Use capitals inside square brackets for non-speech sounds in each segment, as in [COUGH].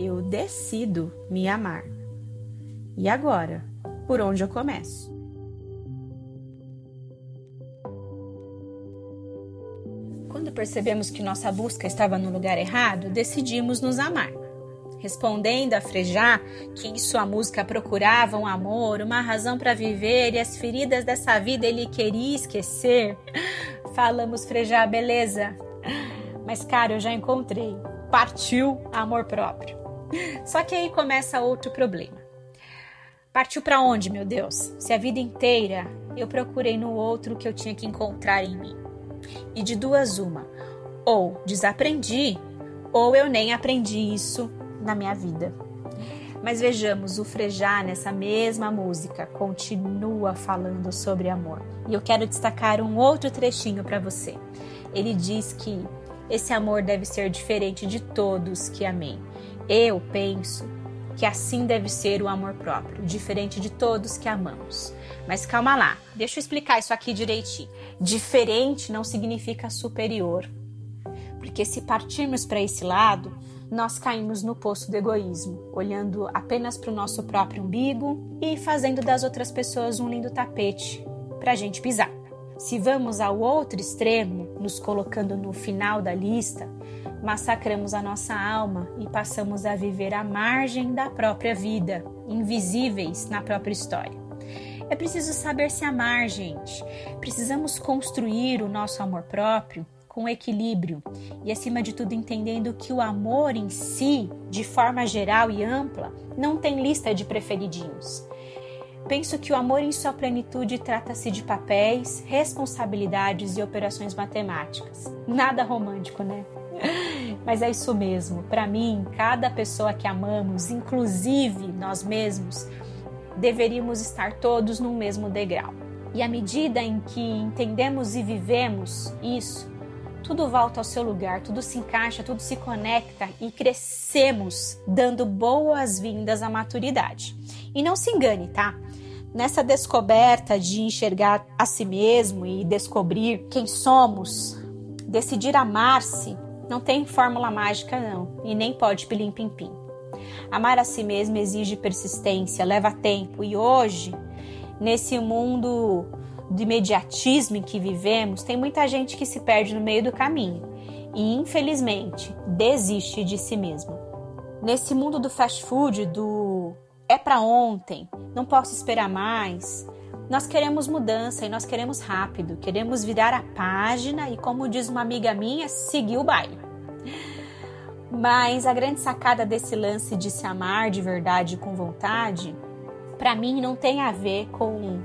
eu decido me amar. E agora, por onde eu começo? Quando percebemos que nossa busca estava no lugar errado, decidimos nos amar. Respondendo a Frejá que em sua música procurava um amor, uma razão para viver e as feridas dessa vida ele queria esquecer, falamos Frejá, beleza. Mas, cara, eu já encontrei. Partiu amor próprio. Só que aí começa outro problema. Partiu para onde, meu Deus? Se a vida inteira eu procurei no outro que eu tinha que encontrar em mim. E de duas uma, ou desaprendi, ou eu nem aprendi isso na minha vida. Mas vejamos, o Frejá nessa mesma música continua falando sobre amor. E eu quero destacar um outro trechinho para você. Ele diz que esse amor deve ser diferente de todos que amei. Eu penso que assim deve ser o amor próprio, diferente de todos que amamos. Mas calma lá, deixa eu explicar isso aqui direitinho. Diferente não significa superior. Porque se partirmos para esse lado, nós caímos no poço do egoísmo, olhando apenas para o nosso próprio umbigo e fazendo das outras pessoas um lindo tapete para a gente pisar. Se vamos ao outro extremo, nos colocando no final da lista, massacramos a nossa alma e passamos a viver à margem da própria vida, invisíveis na própria história. É preciso saber se amar, gente. Precisamos construir o nosso amor próprio com equilíbrio e, acima de tudo, entendendo que o amor em si, de forma geral e ampla, não tem lista de preferidinhos. Penso que o amor em sua plenitude trata-se de papéis, responsabilidades e operações matemáticas. Nada romântico, né? Mas é isso mesmo. Para mim, cada pessoa que amamos, inclusive nós mesmos, deveríamos estar todos no mesmo degrau. E à medida em que entendemos e vivemos isso, tudo volta ao seu lugar, tudo se encaixa, tudo se conecta e crescemos, dando boas-vindas à maturidade. E não se engane, tá? Nessa descoberta de enxergar a si mesmo e descobrir quem somos, decidir amar-se, não tem fórmula mágica não, e nem pode pilim pim pim. Amar a si mesmo exige persistência, leva tempo e hoje, nesse mundo de imediatismo em que vivemos, tem muita gente que se perde no meio do caminho e, infelizmente, desiste de si mesmo. Nesse mundo do fast food, do é para ontem, não posso esperar mais. Nós queremos mudança e nós queremos rápido, queremos virar a página e, como diz uma amiga minha, seguir o baile. Mas a grande sacada desse lance de se amar de verdade com vontade, para mim não tem a ver com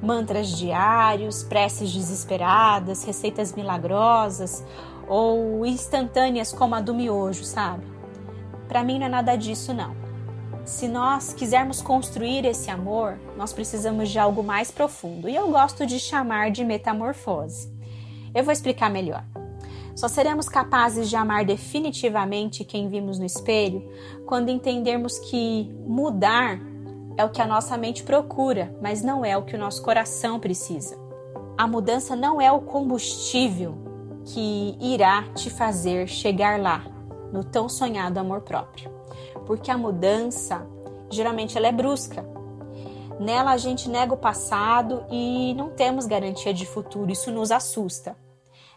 mantras diários, preces desesperadas, receitas milagrosas ou instantâneas como a do miojo, sabe? Para mim não é nada disso não. Se nós quisermos construir esse amor, nós precisamos de algo mais profundo e eu gosto de chamar de metamorfose. Eu vou explicar melhor. Só seremos capazes de amar definitivamente quem vimos no espelho quando entendermos que mudar é o que a nossa mente procura, mas não é o que o nosso coração precisa. A mudança não é o combustível que irá te fazer chegar lá, no tão sonhado amor próprio porque a mudança geralmente ela é brusca. Nela a gente nega o passado e não temos garantia de futuro, isso nos assusta.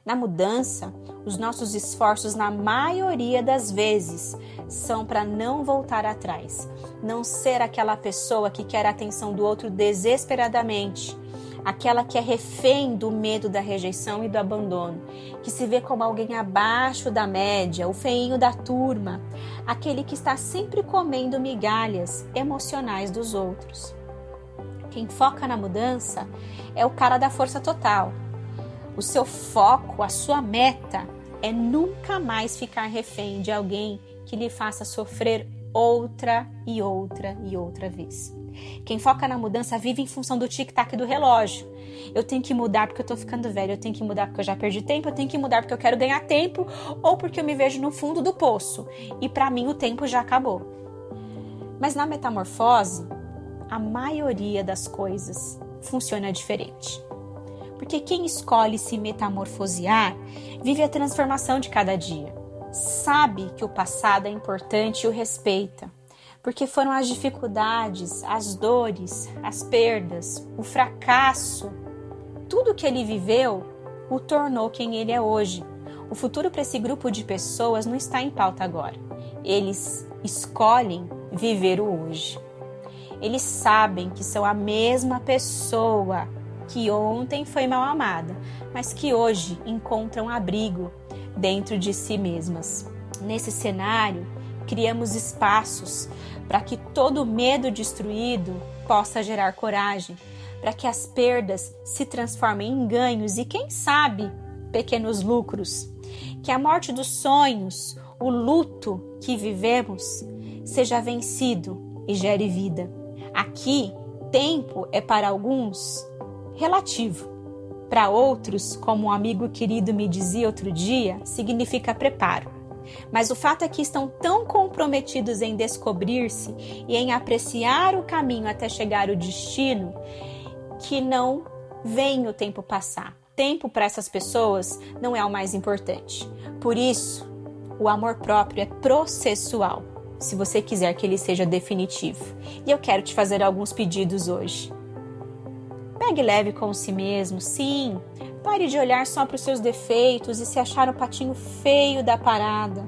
Na mudança, os nossos esforços, na maioria das vezes, são para não voltar atrás, não ser aquela pessoa que quer a atenção do outro desesperadamente, aquela que é refém do medo da rejeição e do abandono, que se vê como alguém abaixo da média, o feinho da turma, aquele que está sempre comendo migalhas emocionais dos outros. Quem foca na mudança é o cara da força total. O seu foco, a sua meta é nunca mais ficar refém de alguém que lhe faça sofrer outra e outra e outra vez. Quem foca na mudança vive em função do tic-tac do relógio. Eu tenho que mudar porque eu tô ficando velho, eu tenho que mudar porque eu já perdi tempo, eu tenho que mudar porque eu quero ganhar tempo ou porque eu me vejo no fundo do poço e para mim o tempo já acabou. Mas na metamorfose, a maioria das coisas funciona diferente. Porque quem escolhe se metamorfosear vive a transformação de cada dia. sabe que o passado é importante e o respeita, porque foram as dificuldades, as dores, as perdas, o fracasso, tudo que ele viveu o tornou quem ele é hoje. O futuro para esse grupo de pessoas não está em pauta agora. Eles escolhem viver o hoje. Eles sabem que são a mesma pessoa que ontem foi mal amada, mas que hoje encontram abrigo dentro de si mesmas. Nesse cenário, criamos espaços para que todo medo destruído possa gerar coragem, para que as perdas se transformem em ganhos e, quem sabe, pequenos lucros. Que a morte dos sonhos, o luto que vivemos, seja vencido e gere vida. Aqui, tempo é para alguns relativo. Para outros, como um amigo querido me dizia outro dia, significa preparo. Mas o fato é que estão tão comprometidos em descobrir-se e em apreciar o caminho até chegar ao destino que não veem o tempo passar. Tempo para essas pessoas não é o mais importante. Por isso, o amor próprio é processual, se você quiser que ele seja definitivo. E eu quero te fazer alguns pedidos hoje. Pegue leve com si mesmo, sim. Pare de olhar só para os seus defeitos e se achar o patinho feio da parada.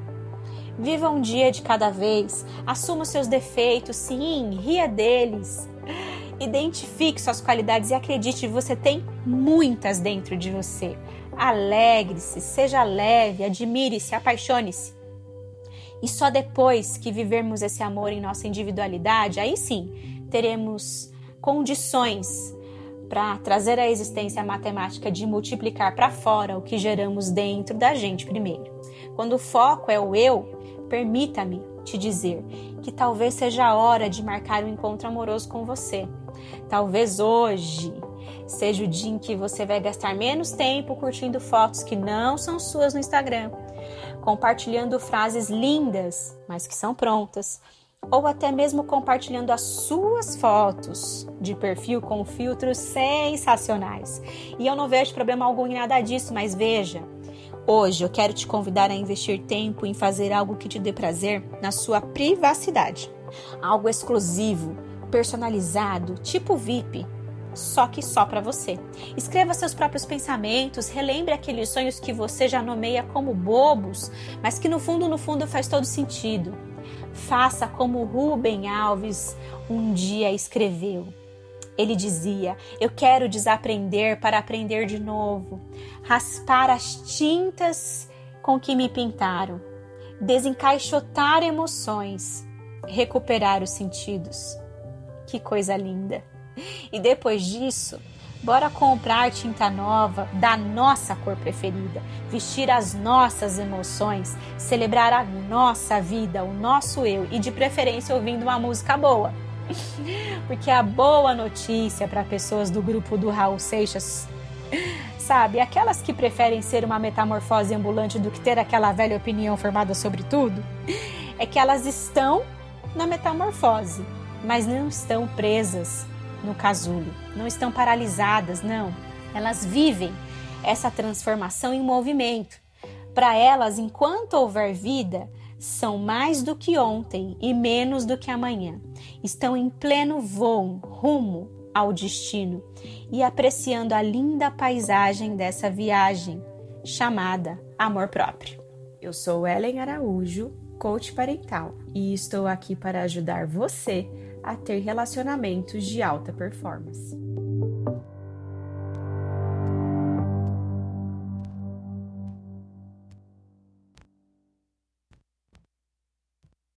Viva um dia de cada vez. Assuma os seus defeitos, sim, ria deles. Identifique suas qualidades e acredite, você tem muitas dentro de você. Alegre-se, seja leve, admire-se, apaixone-se. E só depois que vivermos esse amor em nossa individualidade, aí sim teremos condições para trazer à existência a matemática de multiplicar para fora o que geramos dentro da gente primeiro. Quando o foco é o eu, permita-me te dizer que talvez seja a hora de marcar um encontro amoroso com você. Talvez hoje seja o dia em que você vai gastar menos tempo curtindo fotos que não são suas no Instagram, compartilhando frases lindas, mas que são prontas, ou até mesmo compartilhando as suas fotos de perfil com filtros sensacionais. E eu não vejo problema algum em nada disso, mas veja, hoje eu quero te convidar a investir tempo em fazer algo que te dê prazer na sua privacidade. Algo exclusivo, personalizado, tipo VIP, só que só para você. Escreva seus próprios pensamentos, relembre aqueles sonhos que você já nomeia como bobos, mas que no fundo, no fundo faz todo sentido. Faça como Rubem Alves um dia escreveu. Ele dizia: Eu quero desaprender para aprender de novo, raspar as tintas com que me pintaram, desencaixotar emoções, recuperar os sentidos. Que coisa linda! E depois disso, Bora comprar tinta nova da nossa cor preferida, vestir as nossas emoções, celebrar a nossa vida, o nosso eu. E de preferência ouvindo uma música boa. [LAUGHS] Porque a boa notícia para pessoas do grupo do Raul Seixas, sabe, aquelas que preferem ser uma metamorfose ambulante do que ter aquela velha opinião formada sobre tudo, é que elas estão na metamorfose, mas não estão presas no casulo. Não estão paralisadas, não. Elas vivem essa transformação em movimento. Para elas, enquanto houver vida, são mais do que ontem e menos do que amanhã. Estão em pleno voo, rumo ao destino e apreciando a linda paisagem dessa viagem chamada amor próprio. Eu sou Ellen Araújo, coach parental, e estou aqui para ajudar você a ter relacionamentos de alta performance.